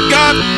my God.